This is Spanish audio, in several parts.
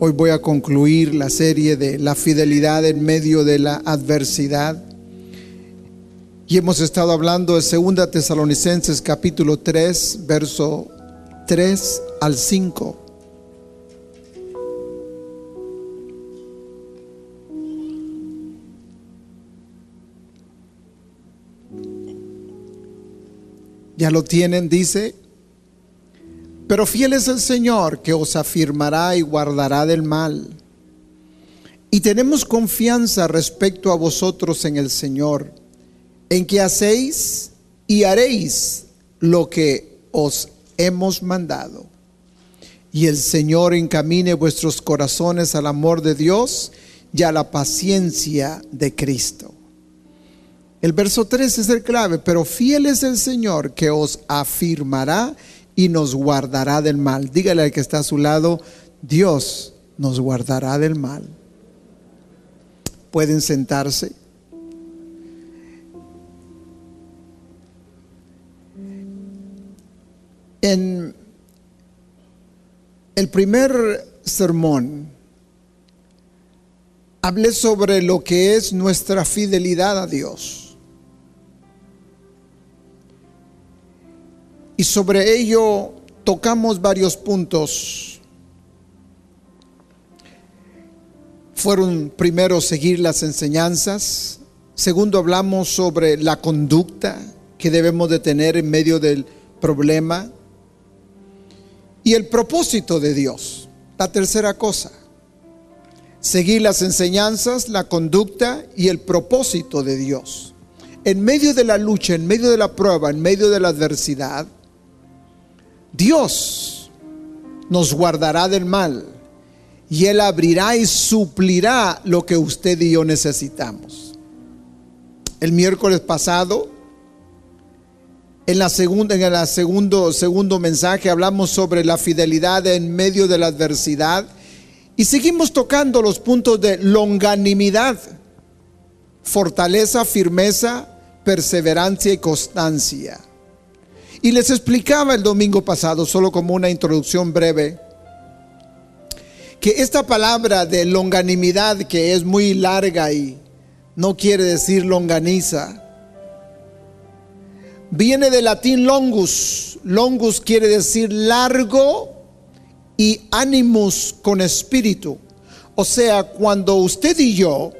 Hoy voy a concluir la serie de la fidelidad en medio de la adversidad. Y hemos estado hablando de 2 Tesalonicenses capítulo 3, verso 3 al 5. Ya lo tienen, dice, pero fiel es el Señor que os afirmará y guardará del mal. Y tenemos confianza respecto a vosotros en el Señor, en que hacéis y haréis lo que os hemos mandado. Y el Señor encamine vuestros corazones al amor de Dios y a la paciencia de Cristo. El verso 3 es el clave, pero fiel es el Señor que os afirmará y nos guardará del mal. Dígale al que está a su lado, Dios nos guardará del mal. Pueden sentarse. En el primer sermón hablé sobre lo que es nuestra fidelidad a Dios. Y sobre ello tocamos varios puntos. Fueron primero seguir las enseñanzas, segundo hablamos sobre la conducta que debemos de tener en medio del problema y el propósito de Dios. La tercera cosa, seguir las enseñanzas, la conducta y el propósito de Dios. En medio de la lucha, en medio de la prueba, en medio de la adversidad, Dios nos guardará del mal y Él abrirá y suplirá lo que usted y yo necesitamos. El miércoles pasado, en la segunda, en el segundo, segundo mensaje hablamos sobre la fidelidad en medio de la adversidad y seguimos tocando los puntos de longanimidad, fortaleza, firmeza, perseverancia y constancia. Y les explicaba el domingo pasado, solo como una introducción breve, que esta palabra de longanimidad, que es muy larga y no quiere decir longaniza, viene del latín longus. Longus quiere decir largo y animus con espíritu. O sea, cuando usted y yo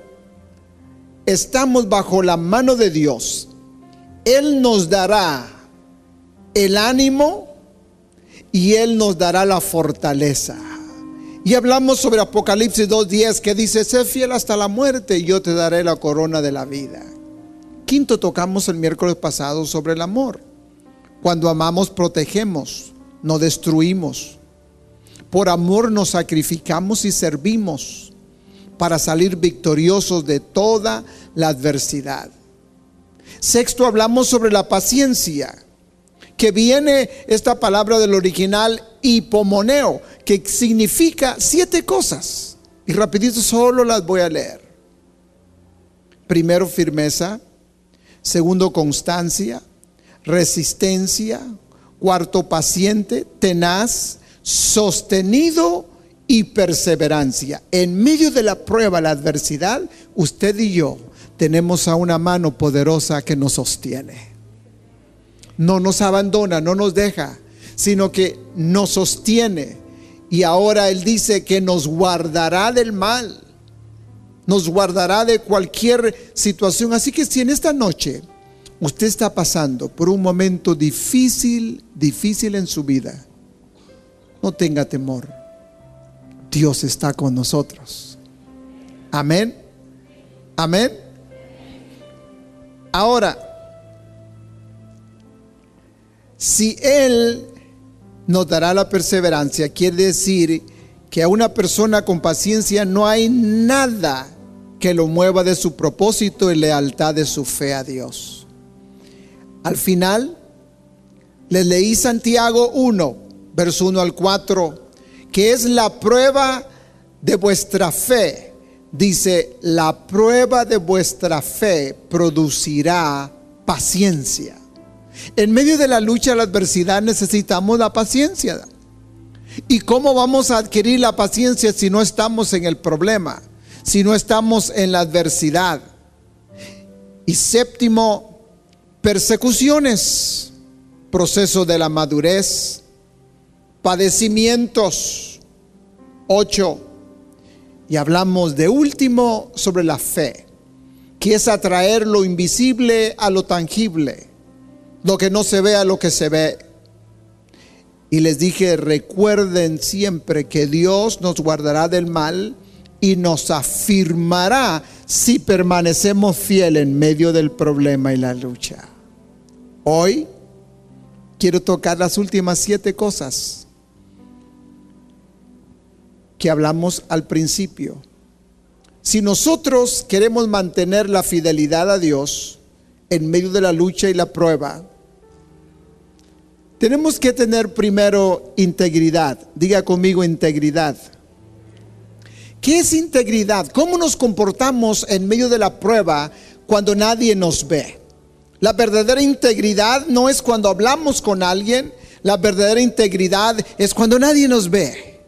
estamos bajo la mano de Dios, Él nos dará el ánimo y Él nos dará la fortaleza. Y hablamos sobre Apocalipsis 2.10 que dice, sé fiel hasta la muerte y yo te daré la corona de la vida. Quinto, tocamos el miércoles pasado sobre el amor. Cuando amamos, protegemos, no destruimos. Por amor nos sacrificamos y servimos para salir victoriosos de toda la adversidad. Sexto, hablamos sobre la paciencia que viene esta palabra del original hipomoneo, que significa siete cosas. Y rapidito solo las voy a leer. Primero, firmeza. Segundo, constancia. Resistencia. Cuarto, paciente, tenaz, sostenido y perseverancia. En medio de la prueba, la adversidad, usted y yo tenemos a una mano poderosa que nos sostiene no nos abandona, no nos deja, sino que nos sostiene. Y ahora Él dice que nos guardará del mal, nos guardará de cualquier situación. Así que si en esta noche usted está pasando por un momento difícil, difícil en su vida, no tenga temor. Dios está con nosotros. Amén. Amén. Ahora, si Él nos dará la perseverancia, quiere decir que a una persona con paciencia no hay nada que lo mueva de su propósito y lealtad de su fe a Dios. Al final, les leí Santiago 1, verso 1 al 4, que es la prueba de vuestra fe. Dice, la prueba de vuestra fe producirá paciencia. En medio de la lucha, la adversidad, necesitamos la paciencia. ¿Y cómo vamos a adquirir la paciencia si no estamos en el problema? Si no estamos en la adversidad. Y séptimo, persecuciones, proceso de la madurez, padecimientos. Ocho. Y hablamos de último sobre la fe, que es atraer lo invisible a lo tangible, lo que no se ve a lo que se ve y les dije, recuerden siempre que Dios nos guardará del mal y nos afirmará si permanecemos fieles en medio del problema y la lucha. Hoy quiero tocar las últimas siete cosas que hablamos al principio. Si nosotros queremos mantener la fidelidad a Dios en medio de la lucha y la prueba, tenemos que tener primero integridad. Diga conmigo integridad. ¿Qué es integridad? ¿Cómo nos comportamos en medio de la prueba cuando nadie nos ve? La verdadera integridad no es cuando hablamos con alguien, la verdadera integridad es cuando nadie nos ve.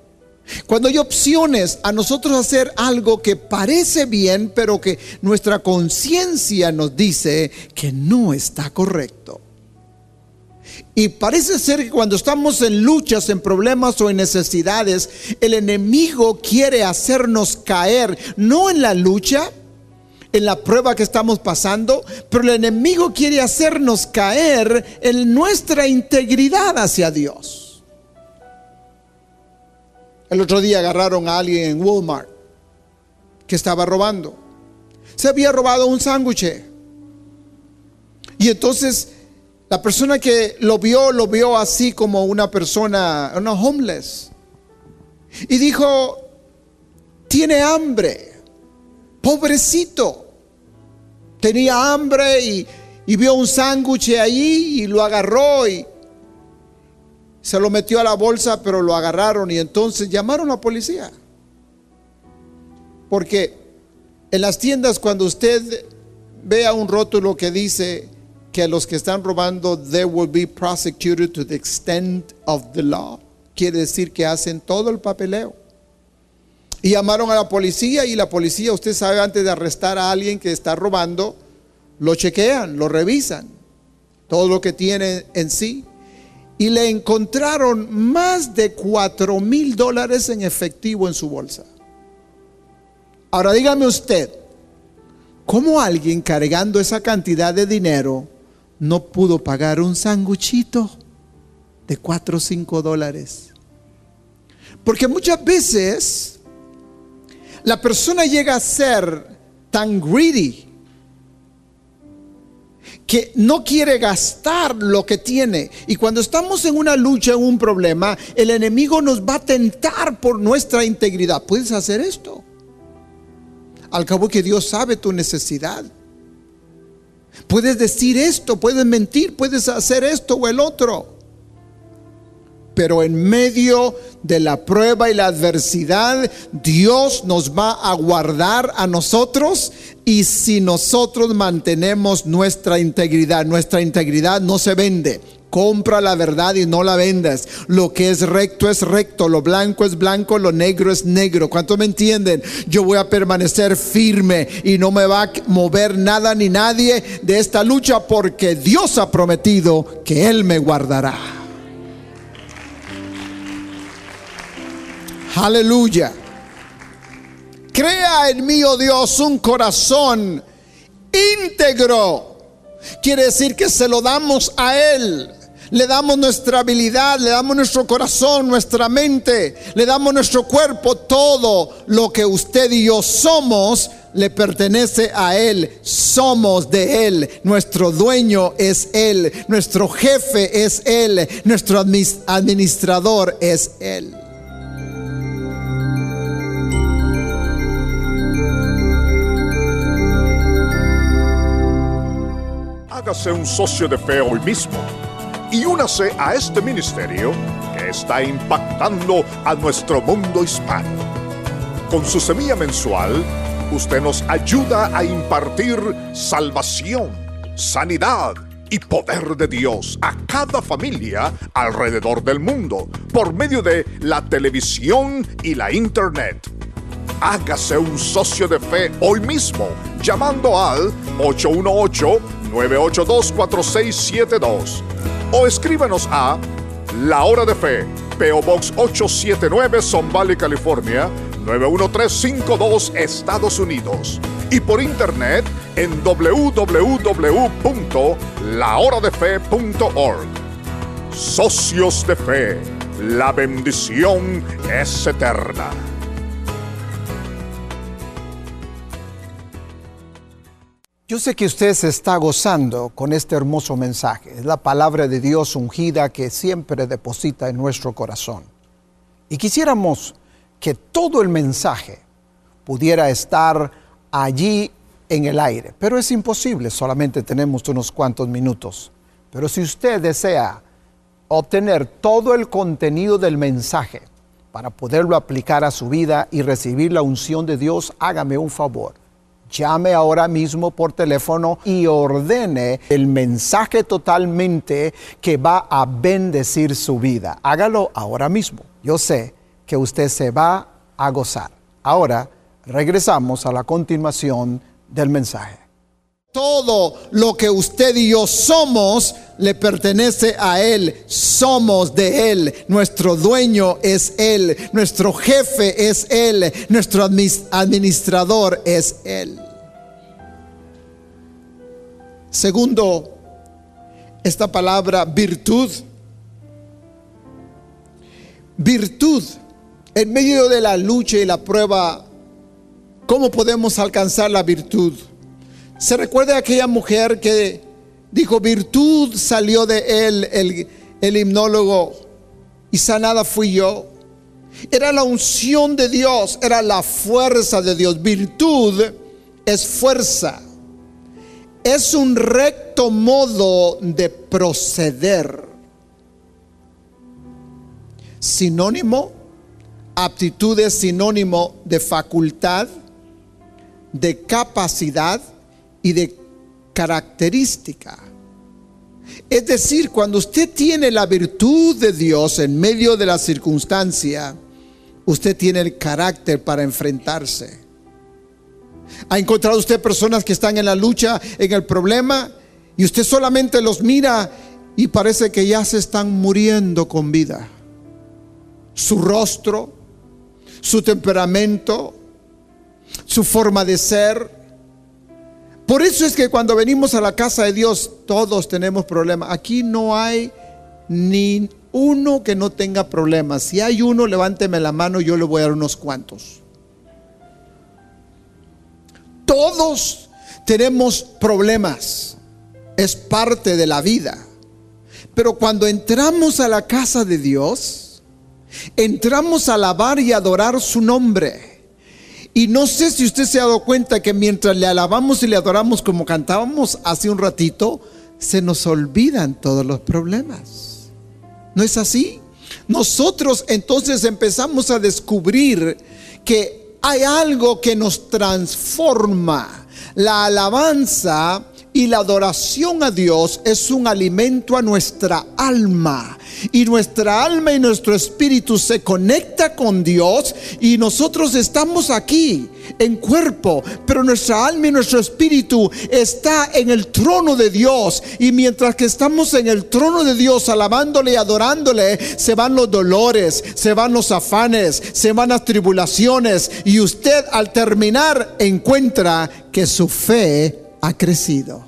Cuando hay opciones a nosotros hacer algo que parece bien, pero que nuestra conciencia nos dice que no está correcto. Y parece ser que cuando estamos en luchas, en problemas o en necesidades, el enemigo quiere hacernos caer, no en la lucha, en la prueba que estamos pasando, pero el enemigo quiere hacernos caer en nuestra integridad hacia Dios. El otro día agarraron a alguien en Walmart que estaba robando. Se había robado un sándwich. Y entonces la persona que lo vio, lo vio así como una persona, una homeless. Y dijo, tiene hambre, pobrecito. Tenía hambre y, vio un sándwich ahí y lo agarró y se lo metió a la bolsa, pero lo agarraron y entonces llamaron a la policía. Porque en las tiendas cuando usted vea un rótulo que dice que los que están robando they will be prosecuted to the extent of the law. Quiere decir que hacen todo el papeleo. Y llamaron a la policía y la policía, usted sabe, antes de arrestar a alguien que está robando, lo chequean, lo revisan, todo lo que tiene en sí. Y le encontraron más de 4 mil dólares en efectivo en su bolsa. Ahora dígame usted, ¿cómo alguien cargando esa cantidad de dinero no pudo pagar un sanguchito de 4 o 5 dólares. Porque muchas veces la persona llega a ser tan greedy que no quiere gastar lo que tiene. Y cuando estamos en una lucha, en un problema, el enemigo nos va a tentar por nuestra integridad. ¿Puedes hacer esto? Al cabo que Dios sabe tu necesidad. Puedes decir esto, puedes mentir, puedes hacer esto o el otro. Pero en medio de la prueba y la adversidad, Dios nos va a guardar a nosotros y si nosotros mantenemos nuestra integridad, nuestra integridad no se vende. Compra la verdad y no la vendas. Lo que es recto es recto, lo blanco es blanco, lo negro es negro. ¿Cuántos me entienden? Yo voy a permanecer firme y no me va a mover nada ni nadie de esta lucha porque Dios ha prometido que Él me guardará. Aleluya. Crea en mí, oh Dios, un corazón íntegro. Quiere decir que se lo damos a Él. Le damos nuestra habilidad, le damos nuestro corazón, nuestra mente, le damos nuestro cuerpo, todo lo que usted y yo somos le pertenece a Él, somos de Él, nuestro dueño es Él, nuestro jefe es Él, nuestro administrador es Él. Hágase un socio de fe hoy mismo y únase a este ministerio que está impactando a nuestro mundo hispano. Con su semilla mensual, usted nos ayuda a impartir salvación, sanidad y poder de Dios a cada familia alrededor del mundo por medio de la televisión y la internet. Hágase un socio de fe hoy mismo llamando al 818-982-4672 o escríbanos a La Hora de Fe, PO Box 879, Son Valley, California 91352, Estados Unidos. Y por internet en www.lahoradefe.org. Socios de Fe, la bendición es eterna. Yo sé que usted se está gozando con este hermoso mensaje. Es la palabra de Dios ungida que siempre deposita en nuestro corazón. Y quisiéramos que todo el mensaje pudiera estar allí en el aire, pero es imposible, solamente tenemos unos cuantos minutos. Pero si usted desea obtener todo el contenido del mensaje para poderlo aplicar a su vida y recibir la unción de Dios, hágame un favor llame ahora mismo por teléfono y ordene el mensaje totalmente que va a bendecir su vida. Hágalo ahora mismo. Yo sé que usted se va a gozar. Ahora regresamos a la continuación del mensaje. Todo lo que usted y yo somos le pertenece a Él. Somos de Él. Nuestro dueño es Él. Nuestro jefe es Él. Nuestro administrador es Él. Segundo, esta palabra virtud. Virtud. En medio de la lucha y la prueba, ¿cómo podemos alcanzar la virtud? ¿Se recuerda aquella mujer que dijo, virtud salió de él, el, el himnólogo, y sanada fui yo? Era la unción de Dios, era la fuerza de Dios. Virtud es fuerza. Es un recto modo de proceder. Sinónimo, aptitud es sinónimo de facultad, de capacidad, y de característica. Es decir, cuando usted tiene la virtud de Dios en medio de la circunstancia, usted tiene el carácter para enfrentarse. ¿Ha encontrado usted personas que están en la lucha, en el problema, y usted solamente los mira y parece que ya se están muriendo con vida? Su rostro, su temperamento, su forma de ser, por eso es que cuando venimos a la casa de Dios todos tenemos problemas. Aquí no hay ni uno que no tenga problemas. Si hay uno, levánteme la mano, yo le voy a dar unos cuantos. Todos tenemos problemas. Es parte de la vida. Pero cuando entramos a la casa de Dios, entramos a alabar y adorar su nombre. Y no sé si usted se ha dado cuenta que mientras le alabamos y le adoramos como cantábamos hace un ratito, se nos olvidan todos los problemas. ¿No es así? Nosotros entonces empezamos a descubrir que hay algo que nos transforma. La alabanza y la adoración a Dios es un alimento a nuestra alma. Y nuestra alma y nuestro espíritu se conecta con Dios y nosotros estamos aquí en cuerpo, pero nuestra alma y nuestro espíritu está en el trono de Dios. Y mientras que estamos en el trono de Dios alabándole y adorándole, se van los dolores, se van los afanes, se van las tribulaciones y usted al terminar encuentra que su fe ha crecido.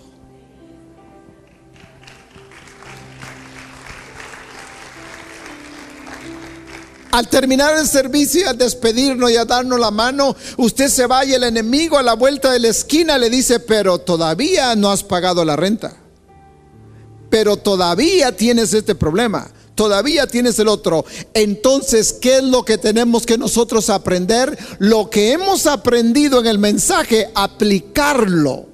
Al terminar el servicio y al despedirnos y a darnos la mano, usted se va y el enemigo a la vuelta de la esquina le dice, pero todavía no has pagado la renta. Pero todavía tienes este problema. Todavía tienes el otro. Entonces, ¿qué es lo que tenemos que nosotros aprender? Lo que hemos aprendido en el mensaje, aplicarlo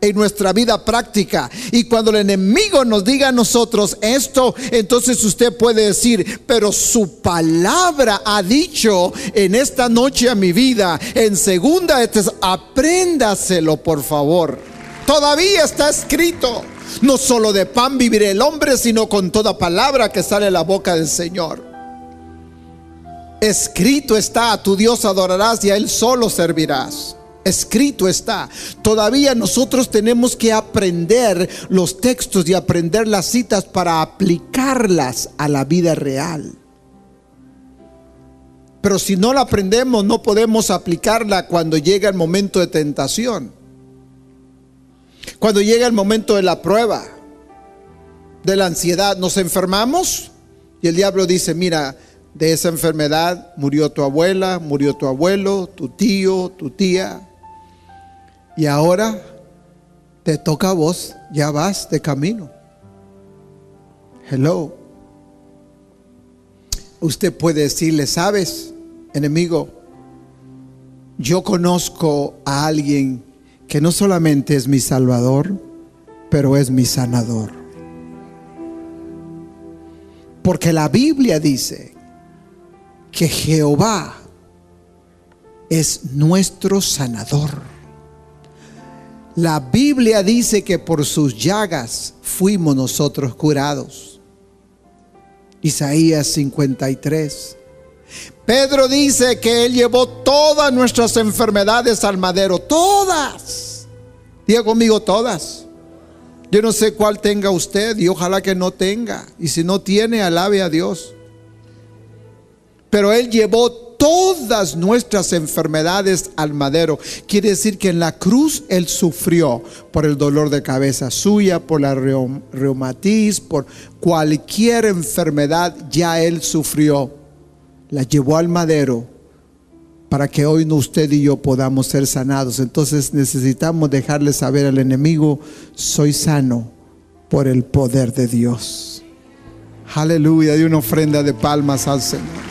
en nuestra vida práctica. Y cuando el enemigo nos diga a nosotros esto, entonces usted puede decir, pero su palabra ha dicho en esta noche a mi vida, en segunda, es, apréndaselo por favor. Todavía está escrito. No solo de pan vivirá el hombre, sino con toda palabra que sale de la boca del Señor. Escrito está, a tu Dios adorarás y a Él solo servirás. Escrito está. Todavía nosotros tenemos que aprender los textos y aprender las citas para aplicarlas a la vida real. Pero si no la aprendemos, no podemos aplicarla cuando llega el momento de tentación. Cuando llega el momento de la prueba, de la ansiedad, nos enfermamos y el diablo dice, mira, de esa enfermedad murió tu abuela, murió tu abuelo, tu tío, tu tía. Y ahora te toca a vos, ya vas de camino. Hello. Usted puede decirle, sabes, enemigo, yo conozco a alguien que no solamente es mi salvador, pero es mi sanador. Porque la Biblia dice que Jehová es nuestro sanador. La Biblia dice que por sus llagas fuimos nosotros curados. Isaías 53. Pedro dice que Él llevó todas nuestras enfermedades al madero, todas. Diga conmigo todas. Yo no sé cuál tenga usted y ojalá que no tenga. Y si no tiene, alabe a Dios. Pero Él llevó todas nuestras enfermedades al madero. Quiere decir que en la cruz Él sufrió por el dolor de cabeza suya, por la reumatiz, por cualquier enfermedad, ya Él sufrió. La llevó al madero para que hoy usted y yo podamos ser sanados. Entonces necesitamos dejarle saber al enemigo, soy sano por el poder de Dios. Aleluya, de una ofrenda de palmas al Señor.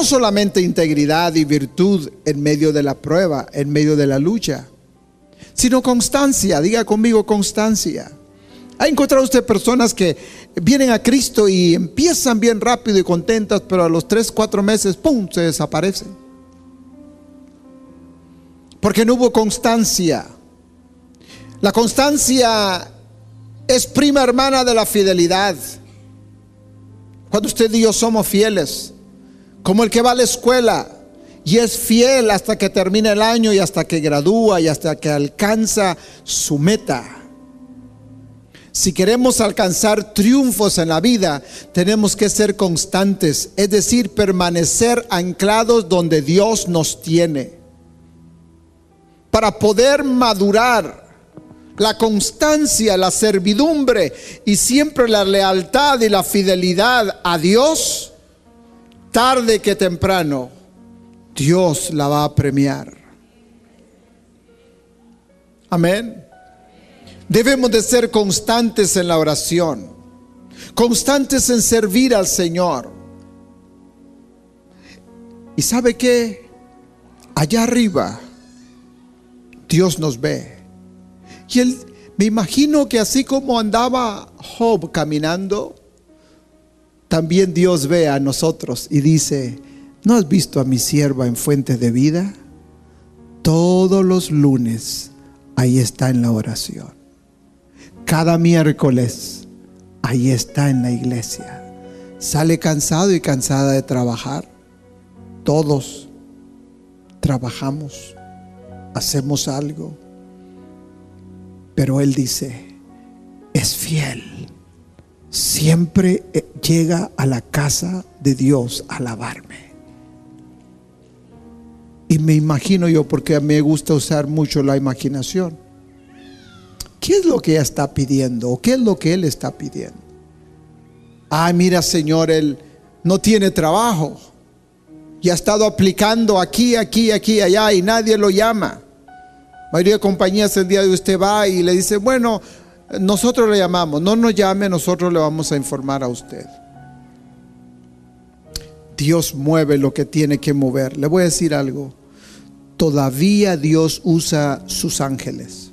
No solamente integridad y virtud en medio de la prueba, en medio de la lucha, sino constancia. Diga conmigo constancia. ¿Ha encontrado usted personas que vienen a Cristo y empiezan bien rápido y contentas, pero a los tres, cuatro meses, ¡pum!, se desaparecen? Porque no hubo constancia. La constancia es prima hermana de la fidelidad. Cuando usted y yo somos fieles, como el que va a la escuela y es fiel hasta que termina el año y hasta que gradúa y hasta que alcanza su meta. Si queremos alcanzar triunfos en la vida, tenemos que ser constantes, es decir, permanecer anclados donde Dios nos tiene. Para poder madurar, la constancia, la servidumbre y siempre la lealtad y la fidelidad a Dios tarde que temprano, Dios la va a premiar. Amén. Debemos de ser constantes en la oración, constantes en servir al Señor. Y sabe que allá arriba Dios nos ve. Y él, me imagino que así como andaba Job caminando, también Dios ve a nosotros y dice, ¿no has visto a mi sierva en fuente de vida? Todos los lunes ahí está en la oración. Cada miércoles ahí está en la iglesia. Sale cansado y cansada de trabajar. Todos trabajamos, hacemos algo. Pero Él dice, es fiel siempre eh, llega a la casa de Dios a alabarme. Y me imagino yo, porque a mí me gusta usar mucho la imaginación. ¿Qué es lo que ella está pidiendo? ¿O qué es lo que él está pidiendo? Ay, mira, Señor, él no tiene trabajo. Y ha estado aplicando aquí, aquí, aquí, allá y nadie lo llama. Mayoría de compañías el día de usted va y le dice, bueno, nosotros le llamamos, no nos llame, nosotros le vamos a informar a usted. Dios mueve lo que tiene que mover. Le voy a decir algo. Todavía Dios usa sus ángeles.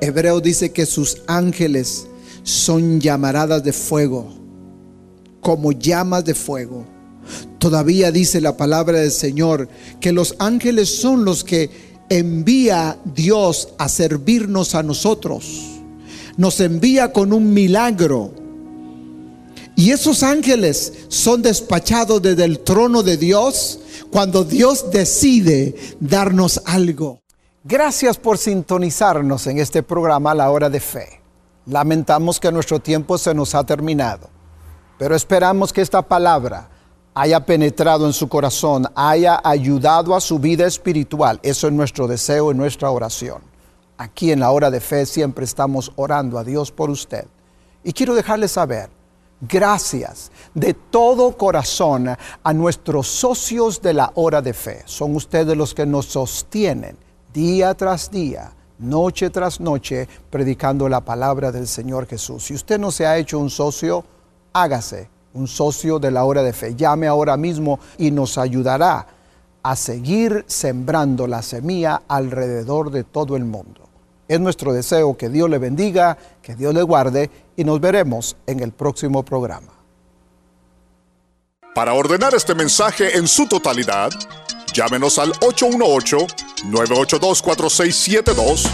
Hebreo dice que sus ángeles son llamaradas de fuego, como llamas de fuego. Todavía dice la palabra del Señor que los ángeles son los que envía Dios a servirnos a nosotros. Nos envía con un milagro. Y esos ángeles son despachados desde el trono de Dios cuando Dios decide darnos algo. Gracias por sintonizarnos en este programa La Hora de Fe. Lamentamos que nuestro tiempo se nos ha terminado, pero esperamos que esta palabra haya penetrado en su corazón, haya ayudado a su vida espiritual. Eso es nuestro deseo y nuestra oración. Aquí en la hora de fe siempre estamos orando a Dios por usted. Y quiero dejarle saber, gracias de todo corazón a nuestros socios de la hora de fe. Son ustedes los que nos sostienen día tras día noche tras noche predicando la palabra del Señor Jesús. Si usted no se ha hecho un socio, hágase un socio de la hora de fe. Llame ahora mismo y nos ayudará a seguir sembrando la semilla alrededor de todo el mundo. Es nuestro deseo que Dios le bendiga, que Dios le guarde y nos veremos en el próximo programa. Para ordenar este mensaje en su totalidad, llámenos al 818-982-4672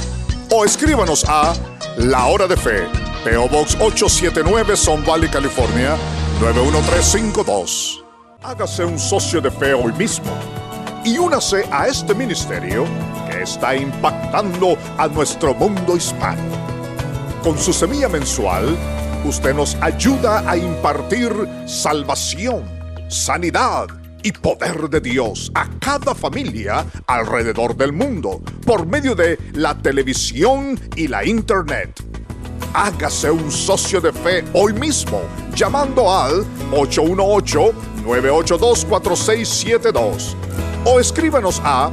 o escríbanos a La Hora de Fe, PO Box 879, Son Valley, California 91352. Hágase un socio de fe hoy mismo y únase a este ministerio que está impactando a nuestro mundo hispano. Con su semilla mensual, usted nos ayuda a impartir salvación, sanidad, y poder de Dios a cada familia alrededor del mundo por medio de la televisión y la internet. Hágase un socio de fe hoy mismo llamando al 818-982-4672 o escríbanos a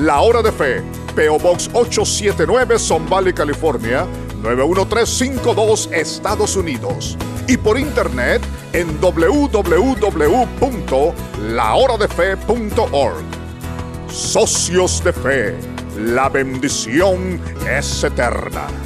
La Hora de Fe, PO Box 879, Son Valley, California 91352, Estados Unidos y por internet en www.lahoradefe.org. Socios de Fe, la bendición es eterna.